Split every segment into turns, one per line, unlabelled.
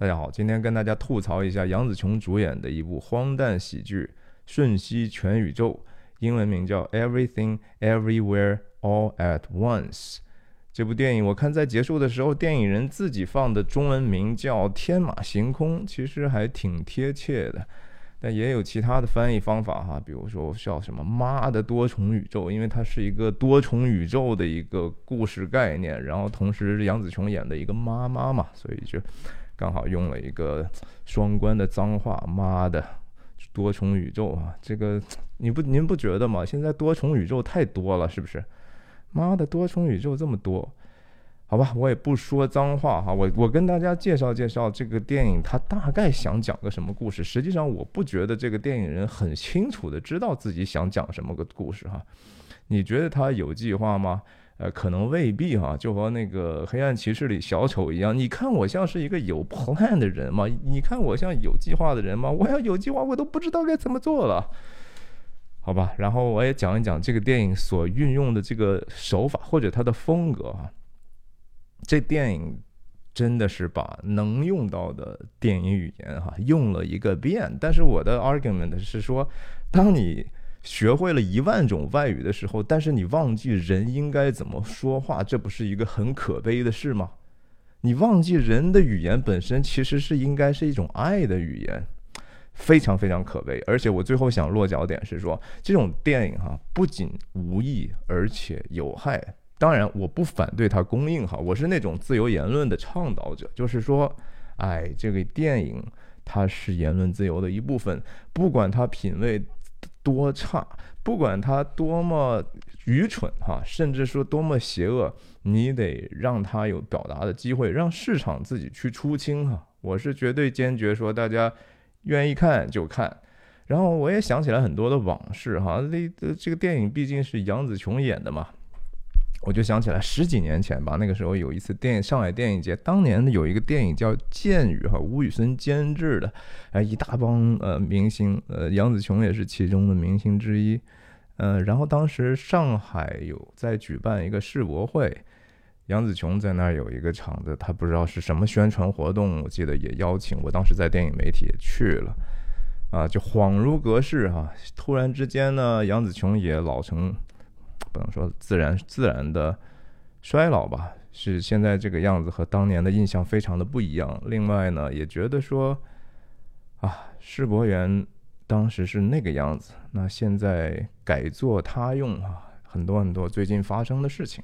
大家好，今天跟大家吐槽一下杨紫琼主演的一部荒诞喜剧《瞬息全宇宙》，英文名叫《Everything Everywhere All at Once》。这部电影我看在结束的时候，电影人自己放的中文名叫《天马行空》，其实还挺贴切的。但也有其他的翻译方法哈，比如说叫什么“妈的多重宇宙”，因为它是一个多重宇宙的一个故事概念，然后同时杨紫琼演的一个妈妈嘛，所以就。刚好用了一个双关的脏话，妈的，多重宇宙啊！这个你不您不觉得吗？现在多重宇宙太多了，是不是？妈的，多重宇宙这么多，好吧，我也不说脏话哈。我我跟大家介绍介绍这个电影，它大概想讲个什么故事。实际上，我不觉得这个电影人很清楚的知道自己想讲什么个故事哈。你觉得他有计划吗？呃，可能未必哈，就和那个黑暗骑士里小丑一样。你看我像是一个有 plan 的人吗？你看我像有计划的人吗？我要有计划，我都不知道该怎么做了，好吧？然后我也讲一讲这个电影所运用的这个手法或者它的风格哈。这电影真的是把能用到的电影语言哈用了一个遍。但是我的 argument 是说，当你学会了一万种外语的时候，但是你忘记人应该怎么说话，这不是一个很可悲的事吗？你忘记人的语言本身其实是应该是一种爱的语言，非常非常可悲。而且我最后想落脚点是说，这种电影哈不仅无益，而且有害。当然，我不反对它公映哈，我是那种自由言论的倡导者，就是说，哎，这个电影它是言论自由的一部分，不管它品味。多差，不管他多么愚蠢哈，甚至说多么邪恶，你得让他有表达的机会，让市场自己去出清哈。我是绝对坚决说，大家愿意看就看。然后我也想起来很多的往事哈，这这个电影毕竟是杨紫琼演的嘛。我就想起来十几年前吧，那个时候有一次电影上海电影节，当年有一个电影叫《剑雨》哈，吴宇森监制的，哎，一大帮呃明星，呃，杨紫琼也是其中的明星之一，呃，然后当时上海有在举办一个世博会，杨紫琼在那儿有一个场子，他不知道是什么宣传活动，我记得也邀请我，当时在电影媒体也去了，啊，就恍如隔世哈，突然之间呢，杨紫琼也老成。不能说自然自然的衰老吧，是现在这个样子和当年的印象非常的不一样。另外呢，也觉得说啊，世博园当时是那个样子，那现在改作他用啊，很多很多最近发生的事情。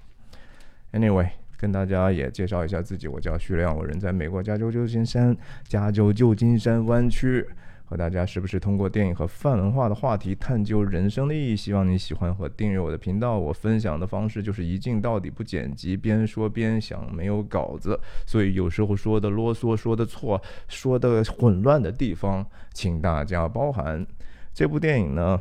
Anyway，跟大家也介绍一下自己，我叫徐亮，我人在美国加州旧金山，加州旧金山湾区。和大家时不时通过电影和泛文化的话题探究人生的意义，希望你喜欢和订阅我的频道。我分享的方式就是一镜到底，不剪辑，边说边想，没有稿子，所以有时候说的啰嗦、说的错、说的混乱的地方，请大家包涵。这部电影呢，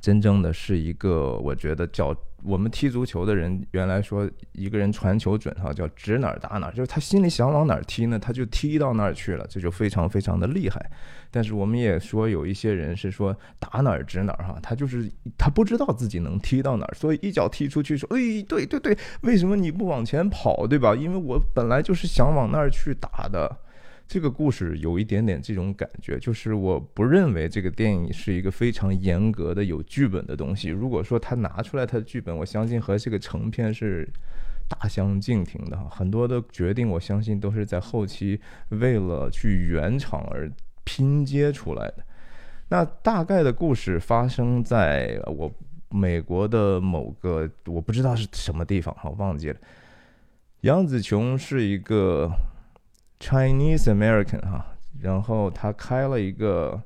真正的是一个，我觉得叫。我们踢足球的人原来说一个人传球准哈，叫指哪儿打哪儿，就是他心里想往哪儿踢呢，他就踢到那儿去了，这就非常非常的厉害。但是我们也说有一些人是说打哪儿指哪儿哈，他就是他不知道自己能踢到哪儿，所以一脚踢出去说，哎，对对对，为什么你不往前跑，对吧？因为我本来就是想往那儿去打的。这个故事有一点点这种感觉，就是我不认为这个电影是一个非常严格的有剧本的东西。如果说他拿出来他的剧本，我相信和这个成片是大相径庭的哈。很多的决定，我相信都是在后期为了去圆场而拼接出来的。那大概的故事发生在我美国的某个我不知道是什么地方哈，忘记了。杨紫琼是一个。Chinese American 哈，然后他开了一个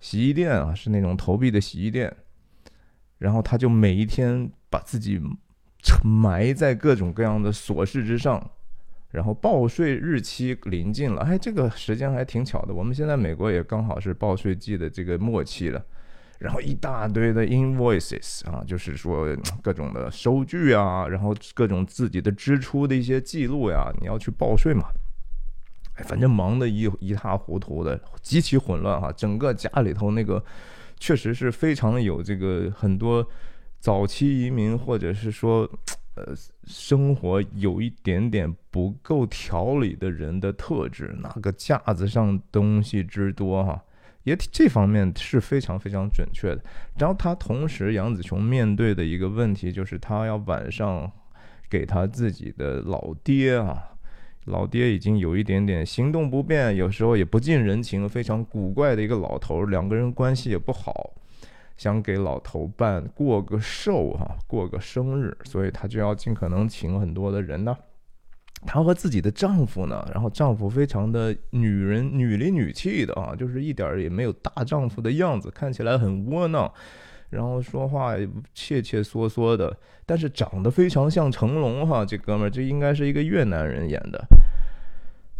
洗衣店啊，是那种投币的洗衣店，然后他就每一天把自己埋在各种各样的琐事之上，然后报税日期临近了，哎，这个时间还挺巧的，我们现在美国也刚好是报税季的这个末期了，然后一大堆的 invoices 啊，就是说各种的收据啊，然后各种自己的支出的一些记录呀，你要去报税嘛。哎，反正忙得一一塌糊涂的，极其混乱哈。整个家里头那个，确实是非常有这个很多早期移民或者是说呃生活有一点点不够条理的人的特质，那个架子上东西之多哈，也这方面是非常非常准确的。然后他同时杨子琼面对的一个问题就是他要晚上给他自己的老爹啊。老爹已经有一点点行动不便，有时候也不近人情，非常古怪的一个老头，两个人关系也不好，想给老头办过个寿哈，过个生日，所以她就要尽可能请很多的人呢。她和自己的丈夫呢，然后丈夫非常的女人女里女气的啊，就是一点也没有大丈夫的样子，看起来很窝囊。然后说话怯怯缩缩的，但是长得非常像成龙哈，这哥们儿这应该是一个越南人演的，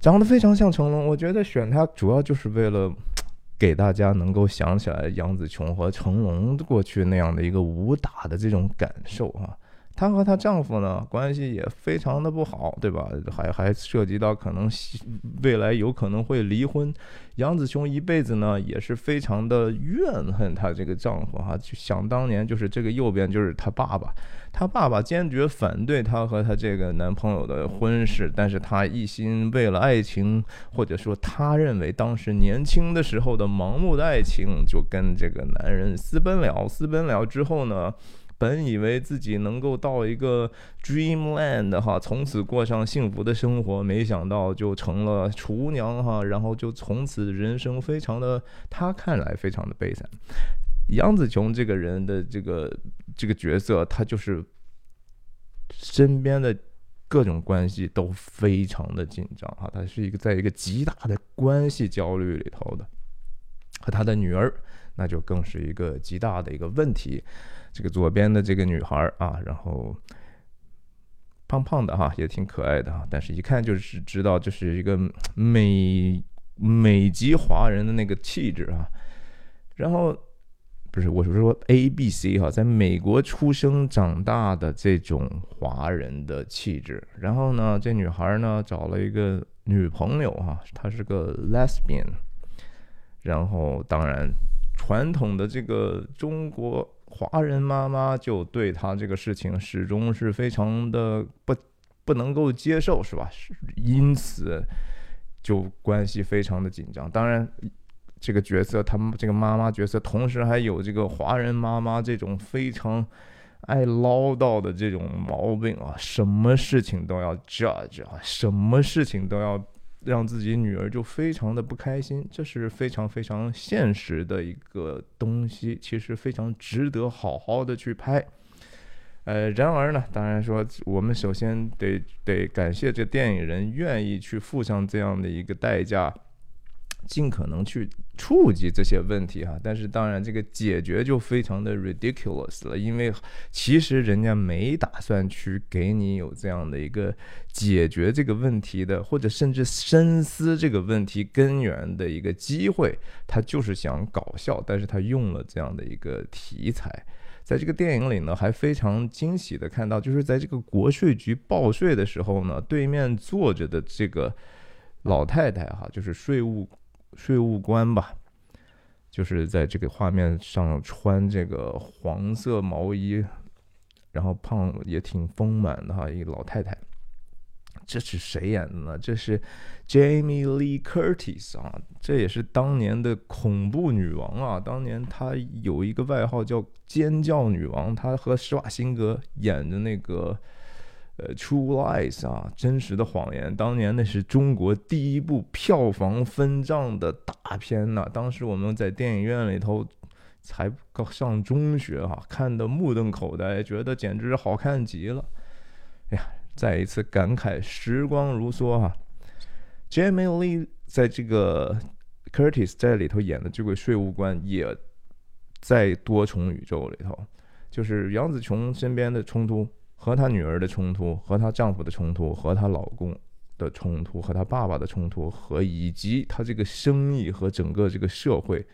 长得非常像成龙。我觉得选他主要就是为了给大家能够想起来杨紫琼和成龙过去那样的一个武打的这种感受哈。她和她丈夫呢关系也非常的不好，对吧？还还涉及到可能未来有可能会离婚。杨子琼一辈子呢也是非常的怨恨她这个丈夫哈，就想当年就是这个右边就是她爸爸，她爸爸坚决反对她和她这个男朋友的婚事，但是她一心为了爱情，或者说她认为当时年轻的时候的盲目的爱情，就跟这个男人私奔了。私奔了之后呢？本以为自己能够到一个 dreamland 哈，从此过上幸福的生活，没想到就成了厨娘哈，然后就从此人生非常的，他看来非常的悲惨。杨紫琼这个人的这个这个角色，他就是身边的各种关系都非常的紧张哈，他是一个在一个极大的关系焦虑里头的，和他的女儿，那就更是一个极大的一个问题。这个左边的这个女孩啊，然后胖胖的哈，也挺可爱的哈，但是一看就是知道这是一个美美籍华人的那个气质啊。然后不是我是说 A B C 哈，在美国出生长大的这种华人的气质。然后呢，这女孩呢找了一个女朋友哈，她是个 lesbian。然后当然传统的这个中国。华人妈妈就对他这个事情始终是非常的不不能够接受，是吧？因此就关系非常的紧张。当然，这个角色，他们这个妈妈角色，同时还有这个华人妈妈这种非常爱唠叨的这种毛病啊，什么事情都要 judge 啊，什么事情都要。让自己女儿就非常的不开心，这是非常非常现实的一个东西，其实非常值得好好的去拍。呃，然而呢，当然说我们首先得得感谢这电影人愿意去付上这样的一个代价。尽可能去触及这些问题哈，但是当然这个解决就非常的 ridiculous 了，因为其实人家没打算去给你有这样的一个解决这个问题的，或者甚至深思这个问题根源的一个机会，他就是想搞笑，但是他用了这样的一个题材，在这个电影里呢，还非常惊喜的看到，就是在这个国税局报税的时候呢，对面坐着的这个老太太哈，就是税务。税务官吧，就是在这个画面上穿这个黄色毛衣，然后胖也挺丰满的哈，一个老太太。这是谁演的呢？这是 Jamie Lee Curtis 啊，这也是当年的恐怖女王啊。当年她有一个外号叫“尖叫女王”，她和施瓦辛格演的那个。呃，True Lies 啊，真实的谎言。当年那是中国第一部票房分账的大片呐。当时我们在电影院里头才刚上中学哈，看的目瞪口呆，觉得简直好看极了。哎呀，再一次感慨时光如梭哈。Jamie Lee 在这个 Curtis 在里头演的这位税务官，也在多重宇宙里头，就是杨紫琼身边的冲突。和她女儿的冲突，和她丈夫的冲突，和她老公的冲突，和她爸爸的冲突，和以及她这个生意和整个这个社会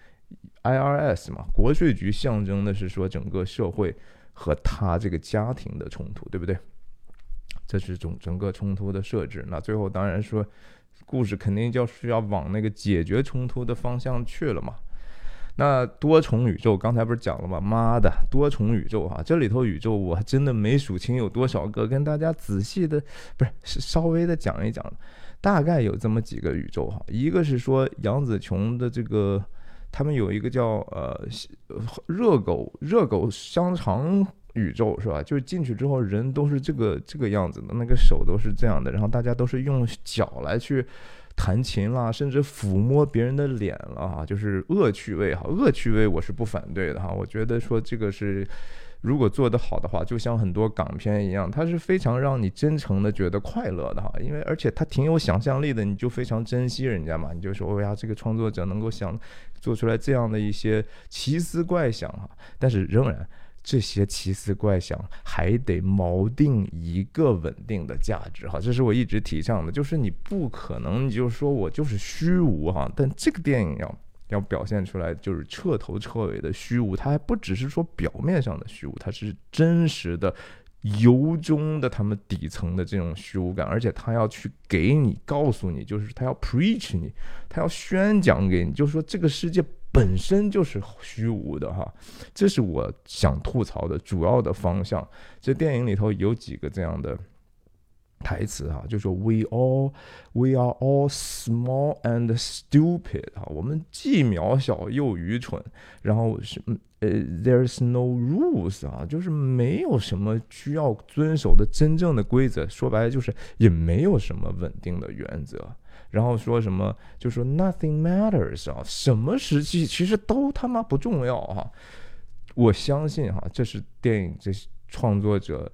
，IRS 嘛，国税局象征的是说整个社会和她这个家庭的冲突，对不对？这是整整个冲突的设置。那最后当然说，故事肯定就需要往那个解决冲突的方向去了嘛。那多重宇宙刚才不是讲了吗？妈的，多重宇宙哈，这里头宇宙我真的没数清有多少个，跟大家仔细的不是是稍微的讲一讲，大概有这么几个宇宙哈。一个是说杨紫琼的这个，他们有一个叫呃热狗热狗香肠宇宙是吧？就是进去之后人都是这个这个样子的，那个手都是这样的，然后大家都是用脚来去。弹琴啦，甚至抚摸别人的脸了哈，就是恶趣味哈，恶趣味我是不反对的哈。我觉得说这个是，如果做得好的话，就像很多港片一样，它是非常让你真诚的觉得快乐的哈。因为而且它挺有想象力的，你就非常珍惜人家嘛，你就说，哎呀，这个创作者能够想做出来这样的一些奇思怪想哈。但是仍然。这些奇思怪想还得锚定一个稳定的价值哈，这是我一直提倡的，就是你不可能，你就说我就是虚无哈，但这个电影要要表现出来就是彻头彻尾的虚无，它还不只是说表面上的虚无，它是真实的、由衷的他们底层的这种虚无感，而且他要去给你告诉你，就是他要 preach 你，他要宣讲给你，就是说这个世界。本身就是虚无的哈，这是我想吐槽的主要的方向。这电影里头有几个这样的台词哈，就说 “We all, we are all small and stupid” 哈，我们既渺小又愚蠢。然后是呃，“There's no rules” 啊，就是没有什么需要遵守的真正的规则。说白了就是也没有什么稳定的原则。然后说什么？就说 nothing matters 啊，什么时期其实都他妈不重要哈。我相信哈，这是电影这创作者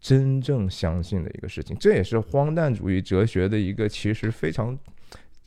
真正相信的一个事情，这也是荒诞主义哲学的一个其实非常。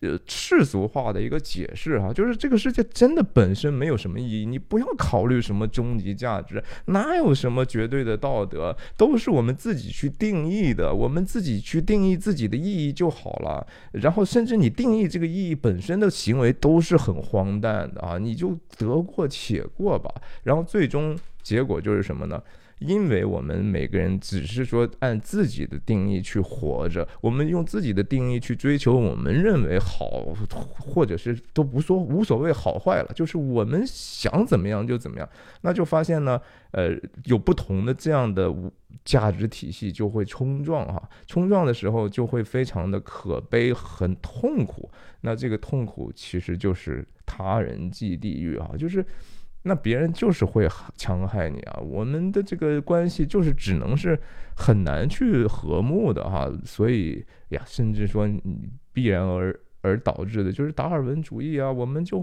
呃，世俗化的一个解释哈，就是这个世界真的本身没有什么意义，你不要考虑什么终极价值，哪有什么绝对的道德，都是我们自己去定义的，我们自己去定义自己的意义就好了。然后，甚至你定义这个意义本身的行为都是很荒诞的啊，你就得过且过吧。然后，最终结果就是什么呢？因为我们每个人只是说按自己的定义去活着，我们用自己的定义去追求我们认为好，或者是都不说无所谓好坏了，就是我们想怎么样就怎么样，那就发现呢，呃，有不同的这样的价值体系就会冲撞哈，冲撞的时候就会非常的可悲，很痛苦。那这个痛苦其实就是他人即地狱啊，就是。那别人就是会戕害你啊！我们的这个关系就是只能是很难去和睦的哈，所以呀，甚至说你必然而而导致的就是达尔文主义啊，我们就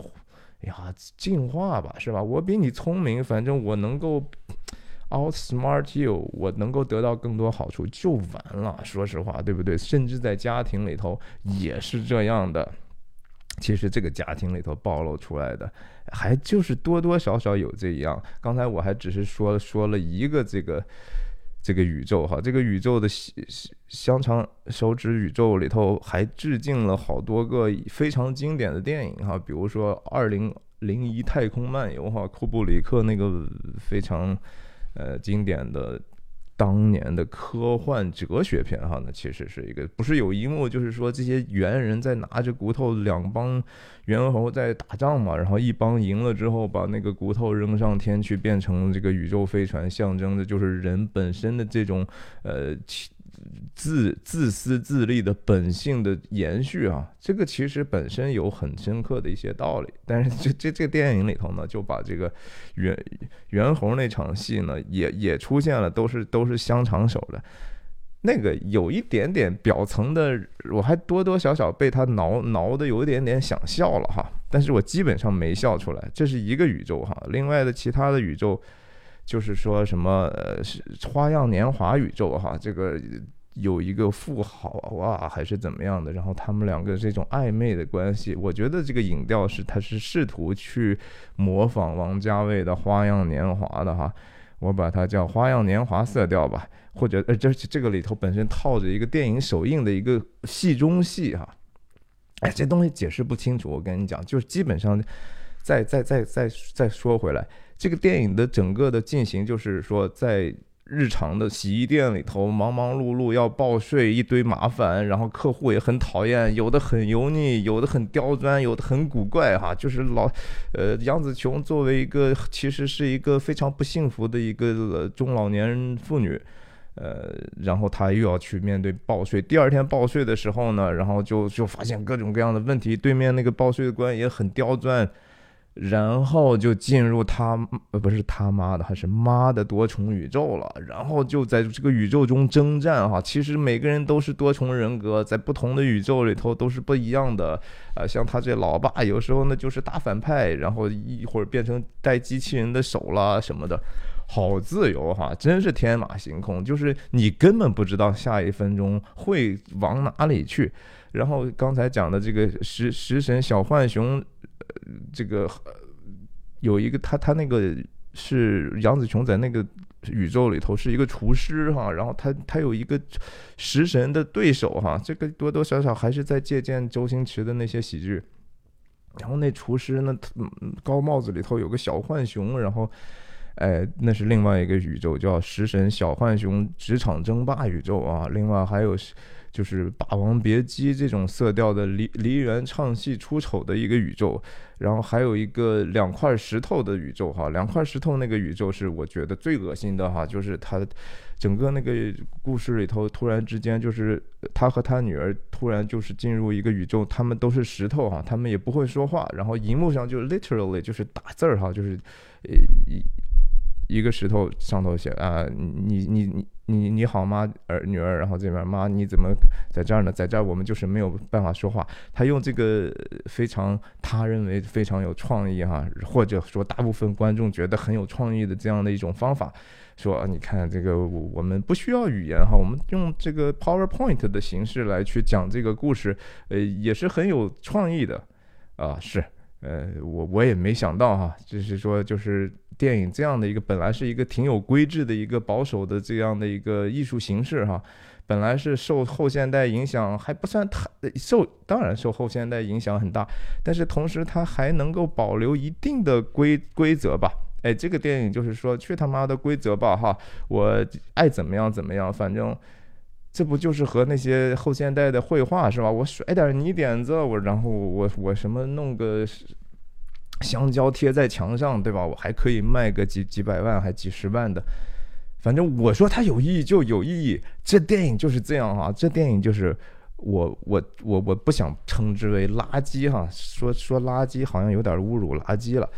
呀进化吧，是吧？我比你聪明，反正我能够 outsmart you，我能够得到更多好处就完了。说实话，对不对？甚至在家庭里头也是这样的。其实这个家庭里头暴露出来的，还就是多多少少有这样。刚才我还只是说说了一个这个这个宇宙哈，这个宇宙的香肠手指宇宙里头还致敬了好多个非常经典的电影哈，比如说《二零零一太空漫游》哈，库布里克那个非常呃经典的。当年的科幻哲学片哈，那其实是一个不是有一幕，就是说这些猿人在拿着骨头，两帮猿猴在打仗嘛，然后一帮赢了之后，把那个骨头扔上天去，变成这个宇宙飞船，象征的就是人本身的这种呃。自自私自利的本性的延续啊，这个其实本身有很深刻的一些道理。但是这这这个电影里头呢，就把这个袁袁弘那场戏呢，也也出现了，都是都是香肠手的，那个有一点点表层的，我还多多少少被他挠挠的有一点点想笑了哈，但是我基本上没笑出来。这是一个宇宙哈，另外的其他的宇宙。就是说什么呃是花样年华宇宙哈，这个有一个富豪啊还是怎么样的，然后他们两个这种暧昧的关系，我觉得这个影调是他是试图去模仿王家卫的花样年华的哈，我把它叫花样年华色调吧，或者呃这这个里头本身套着一个电影首映的一个戏中戏哈，哎这东西解释不清楚，我跟你讲，就是基本上再再再再再说回来。这个电影的整个的进行就是说，在日常的洗衣店里头忙忙碌碌要报税，一堆麻烦，然后客户也很讨厌，有的很油腻，有的很刁钻，有的很古怪哈。就是老，呃，杨紫琼作为一个其实是一个非常不幸福的一个中老年妇女，呃，然后她又要去面对报税。第二天报税的时候呢，然后就就发现各种各样的问题，对面那个报税的官也很刁钻。然后就进入他呃不是他妈的，还是妈的多重宇宙了。然后就在这个宇宙中征战哈。其实每个人都是多重人格，在不同的宇宙里头都是不一样的啊。像他这老爸，有时候呢就是大反派，然后一会儿变成带机器人的手了什么的，好自由哈，真是天马行空。就是你根本不知道下一分钟会往哪里去。然后刚才讲的这个食食神小浣熊。这个有一个他他那个是杨紫琼在那个宇宙里头是一个厨师哈，然后他他有一个食神的对手哈，这个多多少少还是在借鉴周星驰的那些喜剧。然后那厨师呢，高帽子里头有个小浣熊，然后哎，那是另外一个宇宙叫食神小浣熊职场争霸宇宙啊，另外还有。就是《霸王别姬》这种色调的梨梨园唱戏出丑的一个宇宙，然后还有一个两块石头的宇宙哈，两块石头那个宇宙是我觉得最恶心的哈，就是他整个那个故事里头突然之间就是他和他女儿突然就是进入一个宇宙，他们都是石头哈，他们也不会说话，然后荧幕上就 literally 就是打字儿哈，就是呃一。一个石头上头写啊，你你你你你好吗，儿女儿？然后这边妈你怎么在这儿呢？在这儿我们就是没有办法说话。他用这个非常他认为非常有创意哈，或者说大部分观众觉得很有创意的这样的一种方法，说你看这个我们不需要语言哈，我们用这个 PowerPoint 的形式来去讲这个故事，呃，也是很有创意的啊。是，呃，我我也没想到哈，就是说就是。电影这样的一个本来是一个挺有规制的一个保守的这样的一个艺术形式哈，本来是受后现代影响还不算太受，当然受后现代影响很大，但是同时它还能够保留一定的规规则吧？哎，这个电影就是说去他妈的规则吧哈，我爱怎么样怎么样，反正这不就是和那些后现代的绘画是吧？我甩点泥点子，我然后我我什么弄个。香蕉贴在墙上，对吧？我还可以卖个几几百万，还几十万的。反正我说它有意义就有意义。这电影就是这样啊，这电影就是我我我我不想称之为垃圾哈，说说垃圾好像有点侮辱垃圾了。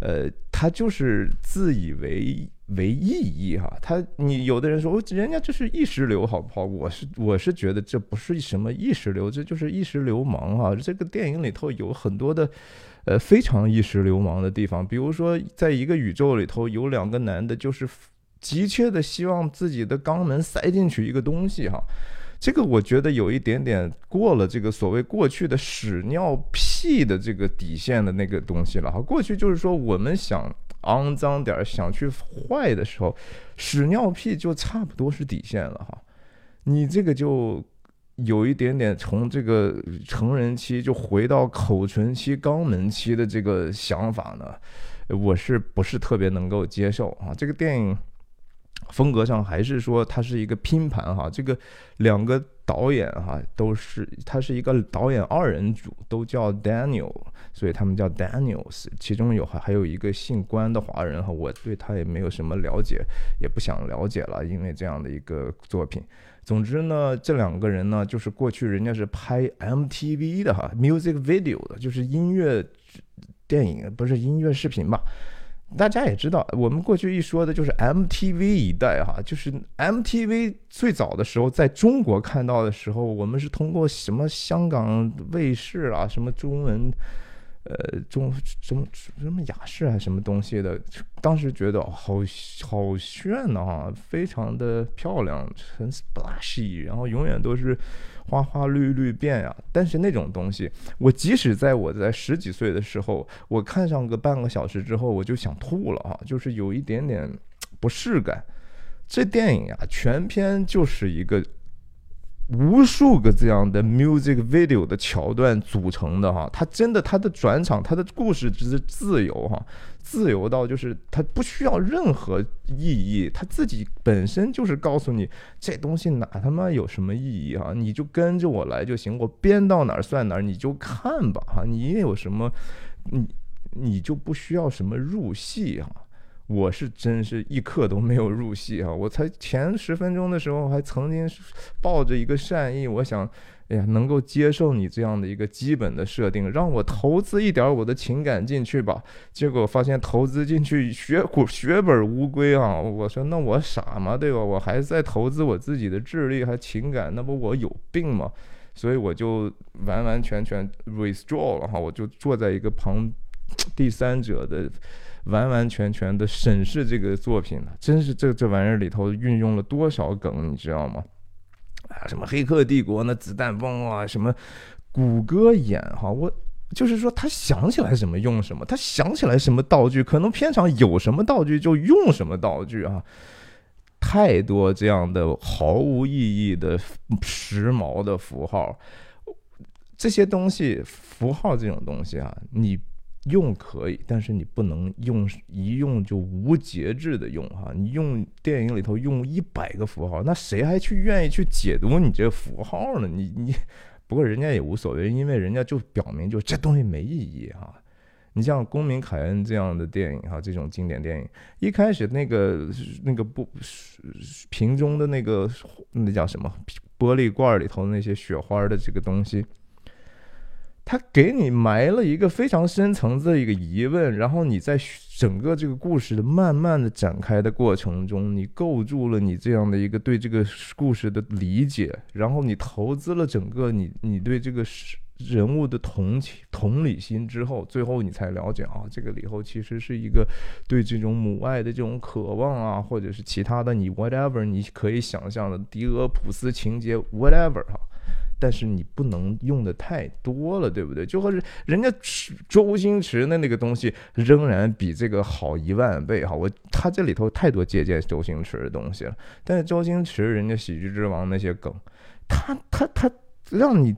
呃，他就是自以为为意义哈。他你有的人说，人家这是意识流，好不好？我是我是觉得这不是什么意识流，这就是意识流氓哈。这个电影里头有很多的。呃，非常意识流氓的地方，比如说，在一个宇宙里头，有两个男的，就是急切的希望自己的肛门塞进去一个东西，哈，这个我觉得有一点点过了这个所谓过去的屎尿屁的这个底线的那个东西了，哈，过去就是说我们想肮脏点，想去坏的时候，屎尿屁就差不多是底线了，哈，你这个就。有一点点从这个成人期就回到口唇期、肛门期的这个想法呢，我是不是特别能够接受啊？这个电影风格上还是说它是一个拼盘哈，这个两个导演哈都是，他是一个导演二人组，都叫 Daniel，所以他们叫 Daniels，其中有还还有一个姓关的华人哈，我对他也没有什么了解，也不想了解了，因为这样的一个作品。总之呢，这两个人呢，就是过去人家是拍 MTV 的哈，music video 的，就是音乐电影，不是音乐视频吧？大家也知道，我们过去一说的就是 MTV 一代哈，就是 MTV 最早的时候在中国看到的时候，我们是通过什么香港卫视啊，什么中文。呃，中什么什么雅士啊，什么东西的？当时觉得好好炫呐，哈，非常的漂亮，很 splashy，然后永远都是花花绿绿变呀。但是那种东西，我即使在我在十几岁的时候，我看上个半个小时之后，我就想吐了啊，就是有一点点不适感。这电影呀，全篇就是一个无数个这样的 music video 的桥段组成的哈，它真的它的转场，它的故事只是自由哈，自由到就是它不需要任何意义，它自己本身就是告诉你这东西哪他妈有什么意义啊，你就跟着我来就行，我编到哪儿算哪儿，你就看吧哈，你有什么你你就不需要什么入戏哈。我是真是一刻都没有入戏啊！我才前十分钟的时候还曾经抱着一个善意，我想，哎呀，能够接受你这样的一个基本的设定，让我投资一点我的情感进去吧。结果发现投资进去血骨血本无归啊！我说那我傻吗？对吧？我还在投资我自己的智力还情感，那不我有病吗？所以我就完完全全 withdraw 了哈，我就坐在一个旁第三者的。完完全全的审视这个作品了，真是这这玩意儿里头运用了多少梗，你知道吗？啊，什么《黑客帝国》那子弹崩啊，什么谷歌眼哈，我就是说他想起来什么用什么，他想起来什么道具，可能片场有什么道具就用什么道具啊，太多这样的毫无意义的时髦的符号，这些东西符号这种东西啊，你。用可以，但是你不能用一用就无节制的用哈。你用电影里头用一百个符号，那谁还去愿意去解读你这符号呢？你 你，不过人家也无所谓，因为人家就表明就这东西没意义哈。你像《公民凯恩》这样的电影哈，这种经典电影，一开始那个那个不瓶中的那个那叫什么玻璃罐里头那些雪花的这个东西。他给你埋了一个非常深层次的一个疑问，然后你在整个这个故事的慢慢的展开的过程中，你构筑了你这样的一个对这个故事的理解，然后你投资了整个你你对这个人物的同情同理心之后，最后你才了解啊，这个里头其实是一个对这种母爱的这种渴望啊，或者是其他的你 whatever 你可以想象的狄俄普斯情节 whatever 哈。但是你不能用的太多了，对不对？就和是人家周星驰的那个东西，仍然比这个好一万倍哈。我他这里头太多借鉴周星驰的东西了。但是周星驰人家喜剧之王那些梗，他他他让你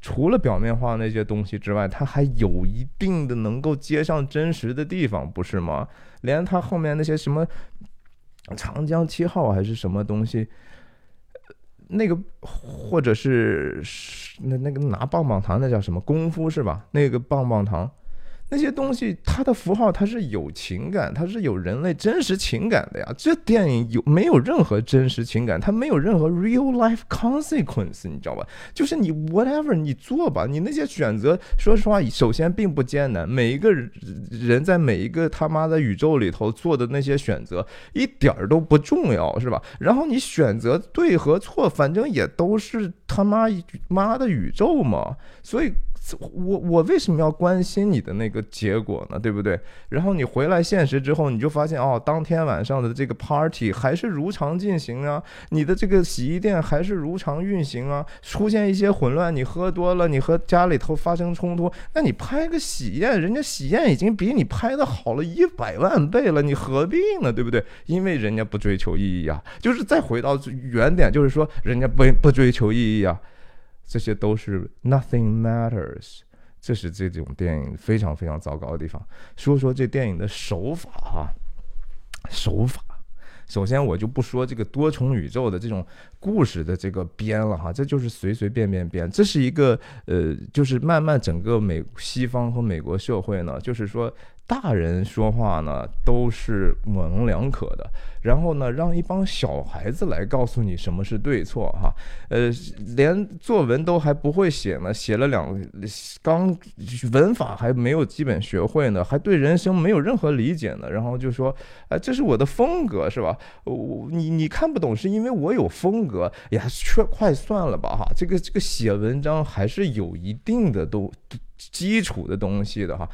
除了表面化那些东西之外，他还有一定的能够接上真实的地方，不是吗？连他后面那些什么长江七号还是什么东西。那个，或者是那那个拿棒棒糖，那叫什么功夫是吧？那个棒棒糖。那些东西，它的符号它是有情感，它是有人类真实情感的呀。这电影有没有任何真实情感？它没有任何 real life consequence，你知道吧？就是你 whatever 你做吧，你那些选择，说实话，首先并不艰难。每一个人在每一个他妈的宇宙里头做的那些选择，一点儿都不重要，是吧？然后你选择对和错，反正也都是他妈妈的宇宙嘛，所以。我我为什么要关心你的那个结果呢？对不对？然后你回来现实之后，你就发现哦，当天晚上的这个 party 还是如常进行啊，你的这个洗衣店还是如常运行啊，出现一些混乱，你喝多了，你和家里头发生冲突，那你拍个喜宴，人家喜宴已经比你拍的好了一百万倍了，你何必呢？对不对？因为人家不追求意义啊，就是再回到原点，就是说人家不不追求意义啊。这些都是 nothing matters，这是这种电影非常非常糟糕的地方。说说这电影的手法哈，手法。首先我就不说这个多重宇宙的这种故事的这个编了哈，这就是随随便便编。这是一个呃，就是慢慢整个美西方和美国社会呢，就是说。大人说话呢都是模棱两可的，然后呢让一帮小孩子来告诉你什么是对错哈，呃，连作文都还不会写呢，写了两刚文法还没有基本学会呢，还对人生没有任何理解呢，然后就说，哎，这是我的风格是吧？我你你看不懂是因为我有风格。哎呀，却快算了吧哈，这个这个写文章还是有一定的都基础的东西的哈。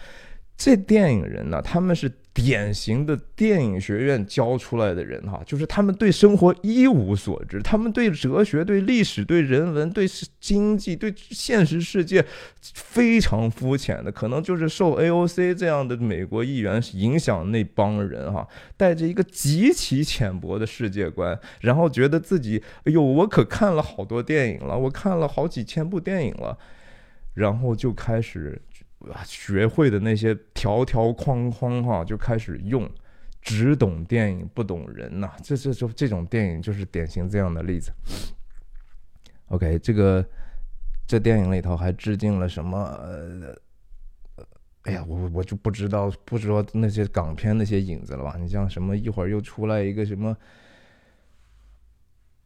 这电影人呢，他们是典型的电影学院教出来的人哈，就是他们对生活一无所知，他们对哲学、对历史、对人文、对经济、对现实世界非常肤浅的，可能就是受 AOC 这样的美国议员影响那帮人哈，带着一个极其浅薄的世界观，然后觉得自己哎呦，我可看了好多电影了，我看了好几千部电影了，然后就开始。学会的那些条条框框哈，就开始用，只懂电影不懂人呐，这这就这种电影就是典型这样的例子。OK，这个这电影里头还致敬了什么？呃，哎呀，我我就不知道，不知道那些港片那些影子了吧？你像什么一会儿又出来一个什么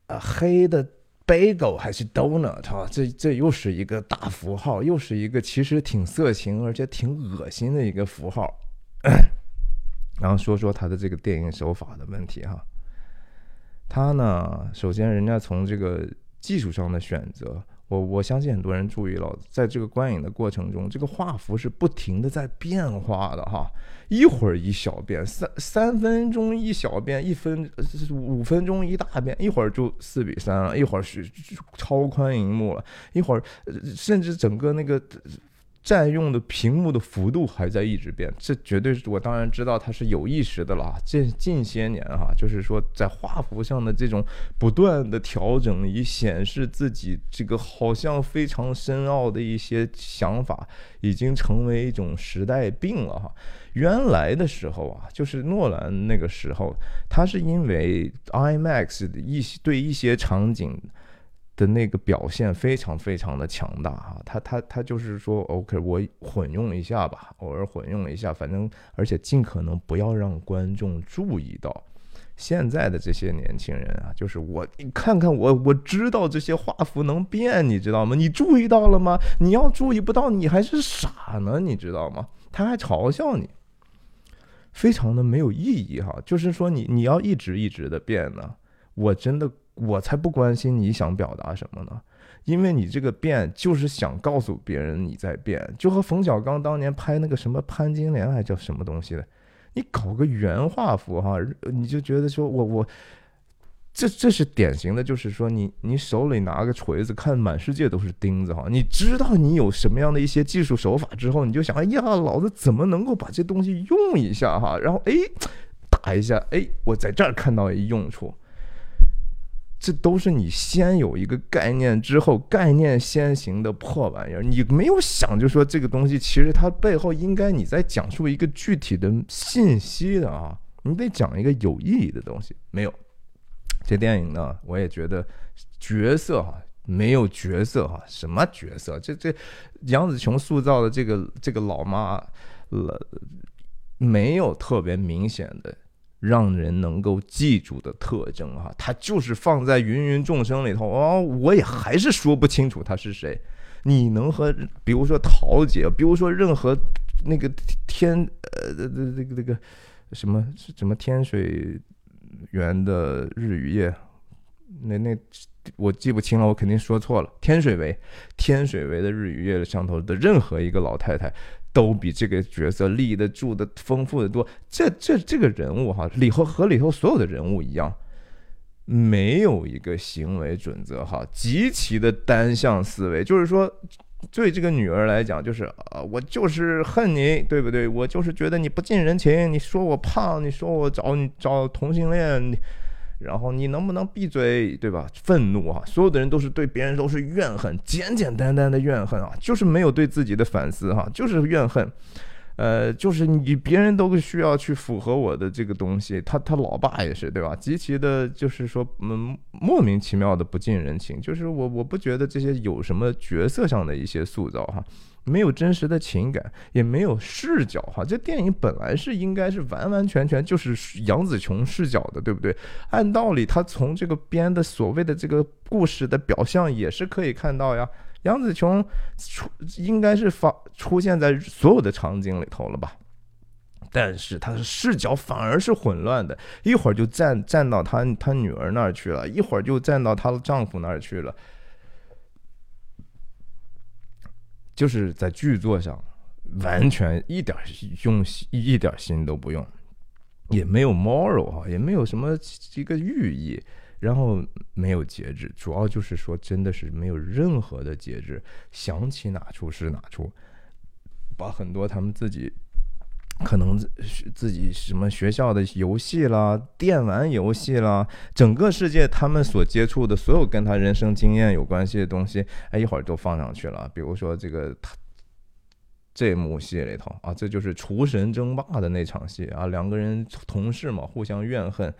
啊黑的。Bagel 还是 donut 哈，这这又是一个大符号，又是一个其实挺色情而且挺恶心的一个符号。然后说说他的这个电影手法的问题哈，他呢，首先人家从这个技术上的选择。我我相信很多人注意了，在这个观影的过程中，这个画幅是不停的在变化的哈，一会儿一小变，三三分钟一小变，一分五分钟一大变，一会儿就四比三了，一会儿是超宽银幕了，一会儿甚至整个那个。占用的屏幕的幅度还在一直变，这绝对是我当然知道它是有意识的了。近近些年哈，就是说在画幅上的这种不断的调整，以显示自己这个好像非常深奥的一些想法，已经成为一种时代病了哈。原来的时候啊，就是诺兰那个时候，他是因为 IMAX 的一些对一些场景。的那个表现非常非常的强大哈，他他他就是说，OK，我混用一下吧，偶尔混用一下，反正而且尽可能不要让观众注意到。现在的这些年轻人啊，就是我，你看看我，我知道这些画幅能变，你知道吗？你注意到了吗？你要注意不到，你还是傻呢，你知道吗？他还嘲笑你，非常的没有意义哈。就是说，你你要一直一直的变呢，我真的。我才不关心你想表达什么呢，因为你这个变就是想告诉别人你在变，就和冯小刚当年拍那个什么潘金莲还叫什么东西的，你搞个原画幅哈，你就觉得说我我，这这是典型的，就是说你你手里拿个锤子，看满世界都是钉子哈，你知道你有什么样的一些技术手法之后，你就想，哎呀，老子怎么能够把这东西用一下哈，然后哎打一下，哎，我在这儿看到一用处。这都是你先有一个概念之后，概念先行的破玩意儿。你没有想，就说这个东西其实它背后应该你在讲述一个具体的信息的啊，你得讲一个有意义的东西。没有，这电影呢，我也觉得角色哈没有角色哈，什么角色？这这杨紫琼塑造的这个这个老妈了，没有特别明显的。让人能够记住的特征哈，它就是放在芸芸众生里头哦，我也还是说不清楚他是谁。你能和比如说桃姐，比如说任何那个天呃这这个这个什么什么天水源的日与夜，那那我记不清了，我肯定说错了。天水围天水围的日与夜的上头的任何一个老太太。都比这个角色立得住的丰富的多。这这这个人物哈，里头和里头所有的人物一样，没有一个行为准则哈，极其的单向思维。就是说，对这个女儿来讲，就是啊，我就是恨你，对不对？我就是觉得你不近人情。你说我胖，你说我找你找同性恋。然后你能不能闭嘴，对吧？愤怒啊，所有的人都是对别人都是怨恨，简简单单的怨恨啊，就是没有对自己的反思哈，就是怨恨。呃，就是你别人都需要去符合我的这个东西，他他老爸也是对吧？极其的，就是说嗯，莫名其妙的不近人情，就是我我不觉得这些有什么角色上的一些塑造哈。没有真实的情感，也没有视角哈。这电影本来是应该是完完全全就是杨紫琼视角的，对不对？按道理，他从这个编的所谓的这个故事的表象也是可以看到呀。杨紫琼出应该是发出现在所有的场景里头了吧？但是他的视角反而是混乱的，一会儿就站站到他他女儿那儿去了，一会儿就站到她的丈夫那儿去了。就是在剧作上，完全一点用心一点心都不用。也没有 moral 啊，也没有什么一个寓意，然后没有节制，主要就是说真的是没有任何的节制，想起哪出是哪出，把很多他们自己。可能自己什么学校的游戏啦、电玩游戏啦，整个世界他们所接触的所有跟他人生经验有关系的东西，哎，一会儿都放上去了。比如说这个他这幕戏里头啊，这就是厨神争霸的那场戏啊，两个人同事嘛，互相怨恨，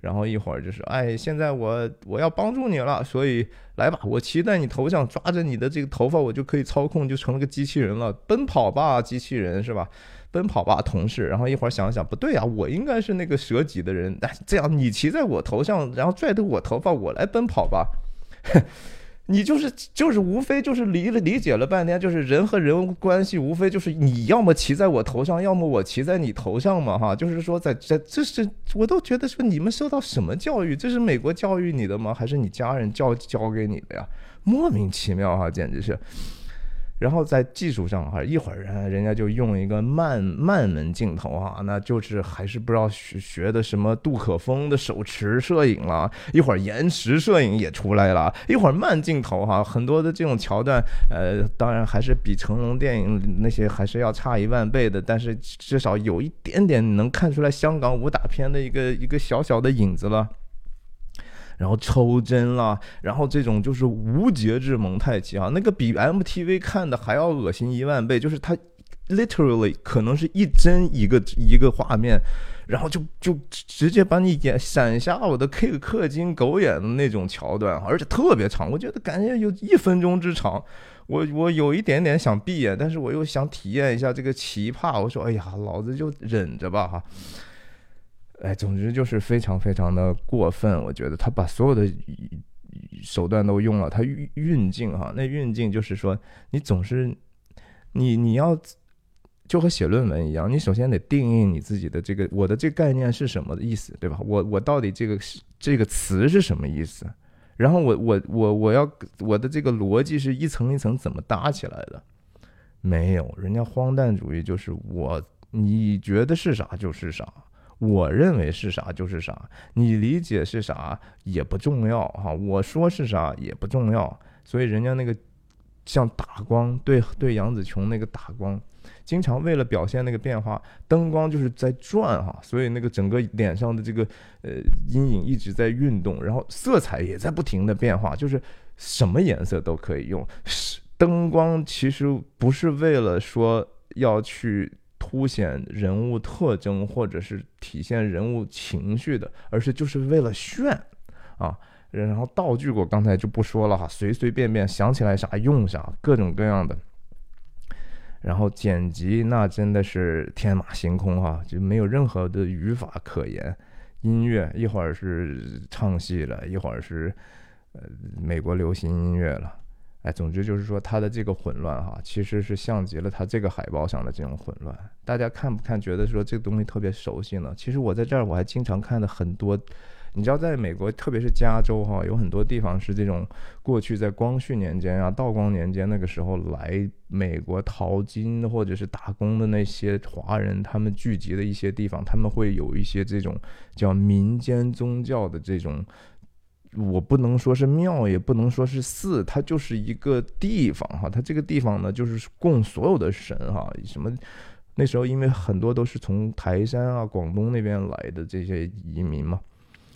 然后一会儿就是哎，现在我我要帮助你了，所以来吧，我骑在你头上，抓着你的这个头发，我就可以操控，就成了个机器人了，奔跑吧，机器人，是吧？奔跑吧，同事。然后一会儿想想，不对啊，我应该是那个舍己的人。哎，这样你骑在我头上，然后拽着我头发，我来奔跑吧。你就是就是无非就是理了理解了半天，就是人和人关系无非就是你要么骑在我头上，要么我骑在你头上嘛，哈。就是说在在这是我都觉得说你们受到什么教育？这是美国教育你的吗？还是你家人教教给你的呀？莫名其妙哈，简直是。然后在技术上哈，一会儿人人家就用一个慢慢门镜头哈，那就是还是不知道学学的什么杜可风的手持摄影了，一会儿延时摄影也出来了，一会儿慢镜头哈，很多的这种桥段，呃，当然还是比成龙电影那些还是要差一万倍的，但是至少有一点点能看出来香港武打片的一个一个小小的影子了。然后抽针啦，然后这种就是无节制蒙太奇啊，那个比 MTV 看的还要恶心一万倍，就是它 literally 可能是一帧一个一个画面，然后就就直接把你眼闪瞎我的 K 氪金狗眼的那种桥段，而且特别长，我觉得感觉有一分钟之长，我我有一点点想闭眼，但是我又想体验一下这个奇葩，我说哎呀，老子就忍着吧哈。哎，总之就是非常非常的过分，我觉得他把所有的手段都用了，他运运镜哈，那运镜就是说，你总是你你要就和写论文一样，你首先得定义你自己的这个我的这概念是什么的意思，对吧？我我到底这个这个词是什么意思？然后我我我我要我的这个逻辑是一层一层怎么搭起来的？没有，人家荒诞主义就是我你觉得是啥就是啥。我认为是啥就是啥，你理解是啥也不重要哈。我说是啥也不重要，所以人家那个像打光，对对，杨紫琼那个打光，经常为了表现那个变化，灯光就是在转哈，所以那个整个脸上的这个呃阴影一直在运动，然后色彩也在不停的变化，就是什么颜色都可以用。是灯光其实不是为了说要去。凸显人物特征或者是体现人物情绪的，而是就是为了炫啊。然后道具我刚才就不说了哈，随随便便想起来啥用啥，各种各样的。然后剪辑那真的是天马行空哈，就没有任何的语法可言。音乐一会儿是唱戏了，一会儿是呃美国流行音乐了。哎，总之就是说，它的这个混乱哈，其实是像极了它这个海报上的这种混乱。大家看不看？觉得说这个东西特别熟悉呢？其实我在这儿我还经常看的很多。你知道，在美国，特别是加州哈，有很多地方是这种过去在光绪年间啊、道光年间那个时候来美国淘金或者是打工的那些华人，他们聚集的一些地方，他们会有一些这种叫民间宗教的这种。我不能说是庙，也不能说是寺，它就是一个地方哈。它这个地方呢，就是供所有的神哈。什么？那时候因为很多都是从台山啊、广东那边来的这些移民嘛，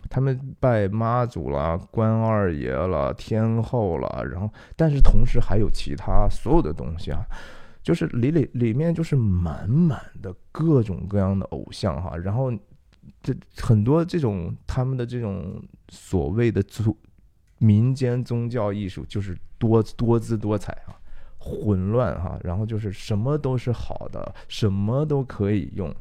他们拜妈祖啦、关二爷了、天后了，然后但是同时还有其他所有的东西啊，就是里里里面就是满满的各种各样的偶像哈，然后。这很多这种他们的这种所谓的宗民间宗教艺术，就是多多姿多彩啊，混乱哈，然后就是什么都是好的，什么都可以用。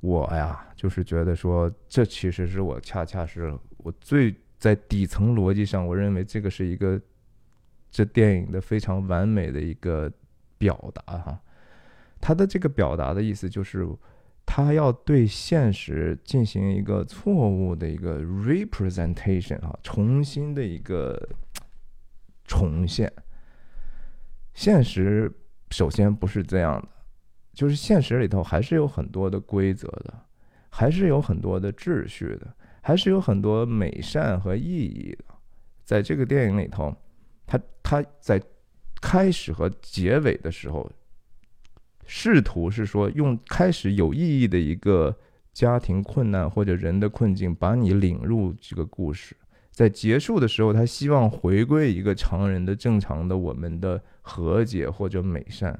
我呀，就是觉得说，这其实是我恰恰是我最在底层逻辑上，我认为这个是一个这电影的非常完美的一个表达哈。他的这个表达的意思就是。他要对现实进行一个错误的一个 representation 啊，重新的一个重现。现实首先不是这样的，就是现实里头还是有很多的规则的，还是有很多的秩序的，还是有很多美善和意义的。在这个电影里头，他他在开始和结尾的时候，试图是说用开始有意义的一个家庭困难或者人的困境，把你领入这个故事。在结束的时候，他希望回归一个常人的正常的我们的和解或者美善，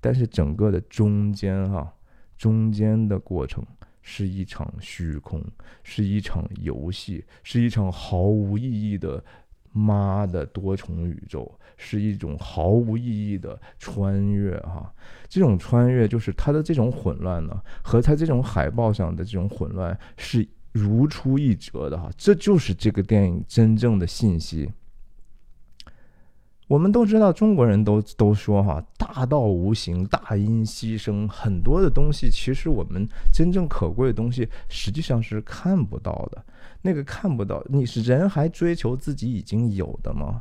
但是整个的中间哈，中间的过程是一场虚空，是一场游戏，是一场毫无意义的妈的多重宇宙，是一种毫无意义的穿越哈。这种穿越就是它的这种混乱呢，和它这种海报上的这种混乱是。如出一辙的哈，这就是这个电影真正的信息。我们都知道，中国人都都说哈，大道无形，大音希声。很多的东西，其实我们真正可贵的东西，实际上是看不到的。那个看不到，你是人还追求自己已经有的吗？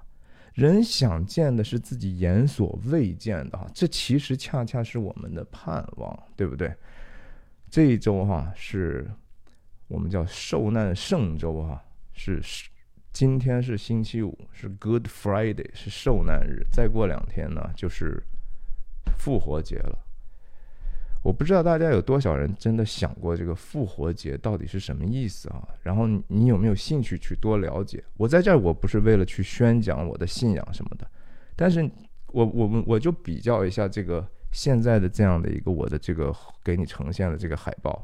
人想见的是自己眼所未见的哈，这其实恰恰是我们的盼望，对不对？这一周哈是。我们叫受难圣周哈，是是，今天是星期五，是 Good Friday，是受难日。再过两天呢，就是复活节了。我不知道大家有多少人真的想过这个复活节到底是什么意思啊？然后你有没有兴趣去多了解？我在这儿我不是为了去宣讲我的信仰什么的，但是我我们我就比较一下这个现在的这样的一个我的这个给你呈现的这个海报，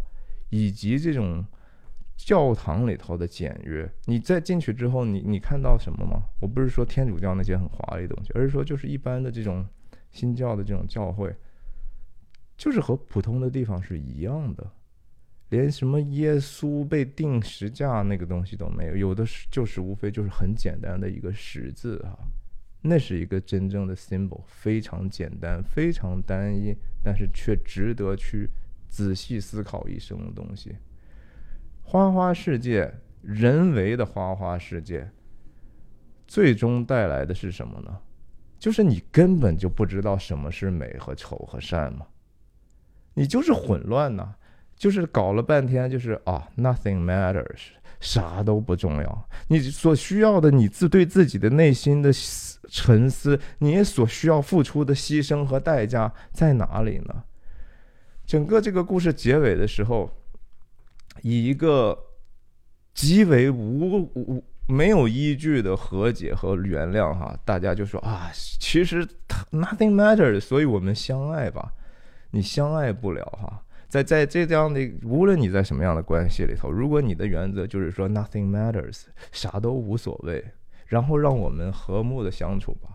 以及这种。教堂里头的简约，你在进去之后，你你看到什么吗？我不是说天主教那些很华丽的东西，而是说就是一般的这种新教的这种教会，就是和普通的地方是一样的，连什么耶稣被钉十架那个东西都没有，有的是就是无非就是很简单的一个十字啊，那是一个真正的 symbol，非常简单，非常单一，但是却值得去仔细思考一生的东西。花花世界，人为的花花世界，最终带来的是什么呢？就是你根本就不知道什么是美和丑和善嘛，你就是混乱呐，就是搞了半天就是啊，nothing matters，啥都不重要。你所需要的，你自对自己的内心的沉思，你所需要付出的牺牲和代价在哪里呢？整个这个故事结尾的时候。以一个极为无无没有依据的和解和原谅，哈，大家就说啊，其实 nothing matters，所以我们相爱吧。你相爱不了，哈，在在这样的无论你在什么样的关系里头，如果你的原则就是说 nothing matters，啥都无所谓，然后让我们和睦的相处吧。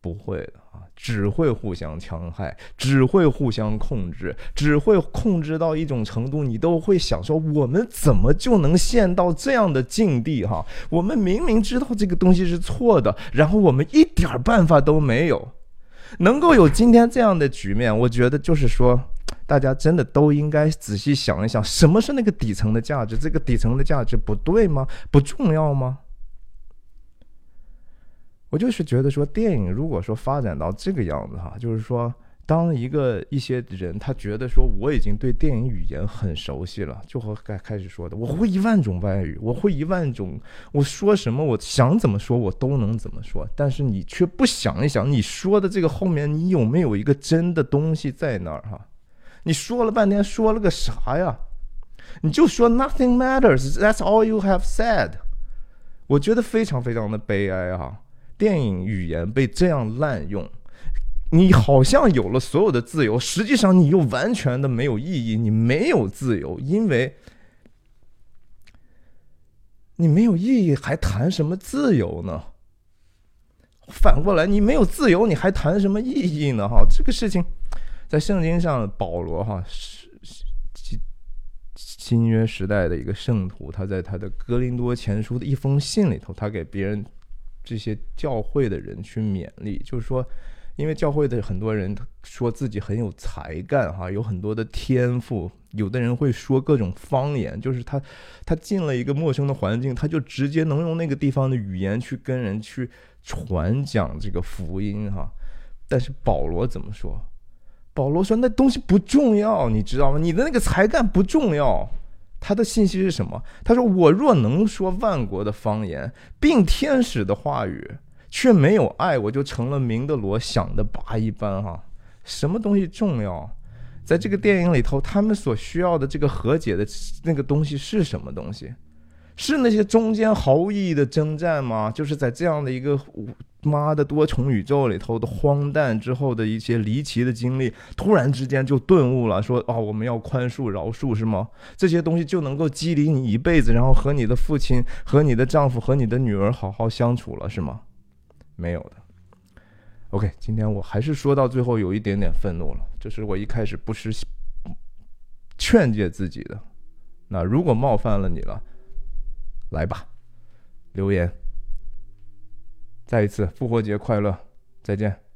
不会的啊，只会互相戕害，只会互相控制，只会控制到一种程度，你都会想说，我们怎么就能陷到这样的境地？哈，我们明明知道这个东西是错的，然后我们一点办法都没有，能够有今天这样的局面，我觉得就是说，大家真的都应该仔细想一想，什么是那个底层的价值？这个底层的价值不对吗？不重要吗？我就是觉得说，电影如果说发展到这个样子哈，就是说，当一个一些人他觉得说，我已经对电影语言很熟悉了，就和开开始说的，我会一万种外语，我会一万种，我说什么，我想怎么说，我都能怎么说。但是你却不想一想，你说的这个后面，你有没有一个真的东西在那儿哈？你说了半天，说了个啥呀？你就说 nothing matters，that's all you have said。我觉得非常非常的悲哀哈。电影语言被这样滥用，你好像有了所有的自由，实际上你又完全的没有意义。你没有自由，因为你没有意义，还谈什么自由呢？反过来，你没有自由，你还谈什么意义呢？哈，这个事情在圣经上，保罗哈是新新约时代的一个圣徒，他在他的格林多前书的一封信里头，他给别人。这些教会的人去勉励，就是说，因为教会的很多人他说自己很有才干，哈，有很多的天赋。有的人会说各种方言，就是他他进了一个陌生的环境，他就直接能用那个地方的语言去跟人去传讲这个福音，哈。但是保罗怎么说？保罗说：“那东西不重要，你知道吗？你的那个才干不重要。”他的信息是什么？他说：“我若能说万国的方言，并天使的话语，却没有爱，我就成了明的罗想的拔一般。”哈，什么东西重要？在这个电影里头，他们所需要的这个和解的那个东西是什么东西？是那些中间毫无意义的征战吗？就是在这样的一个。妈的多重宇宙里头的荒诞之后的一些离奇的经历，突然之间就顿悟了，说哦，我们要宽恕饶恕是吗？这些东西就能够激励你一辈子，然后和你的父亲、和你的丈夫、和你的女儿好好相处了是吗？没有的。OK，今天我还是说到最后有一点点愤怒了，这是我一开始不是劝诫自己的。那如果冒犯了你了，来吧，留言。再一次复活节快乐，再见。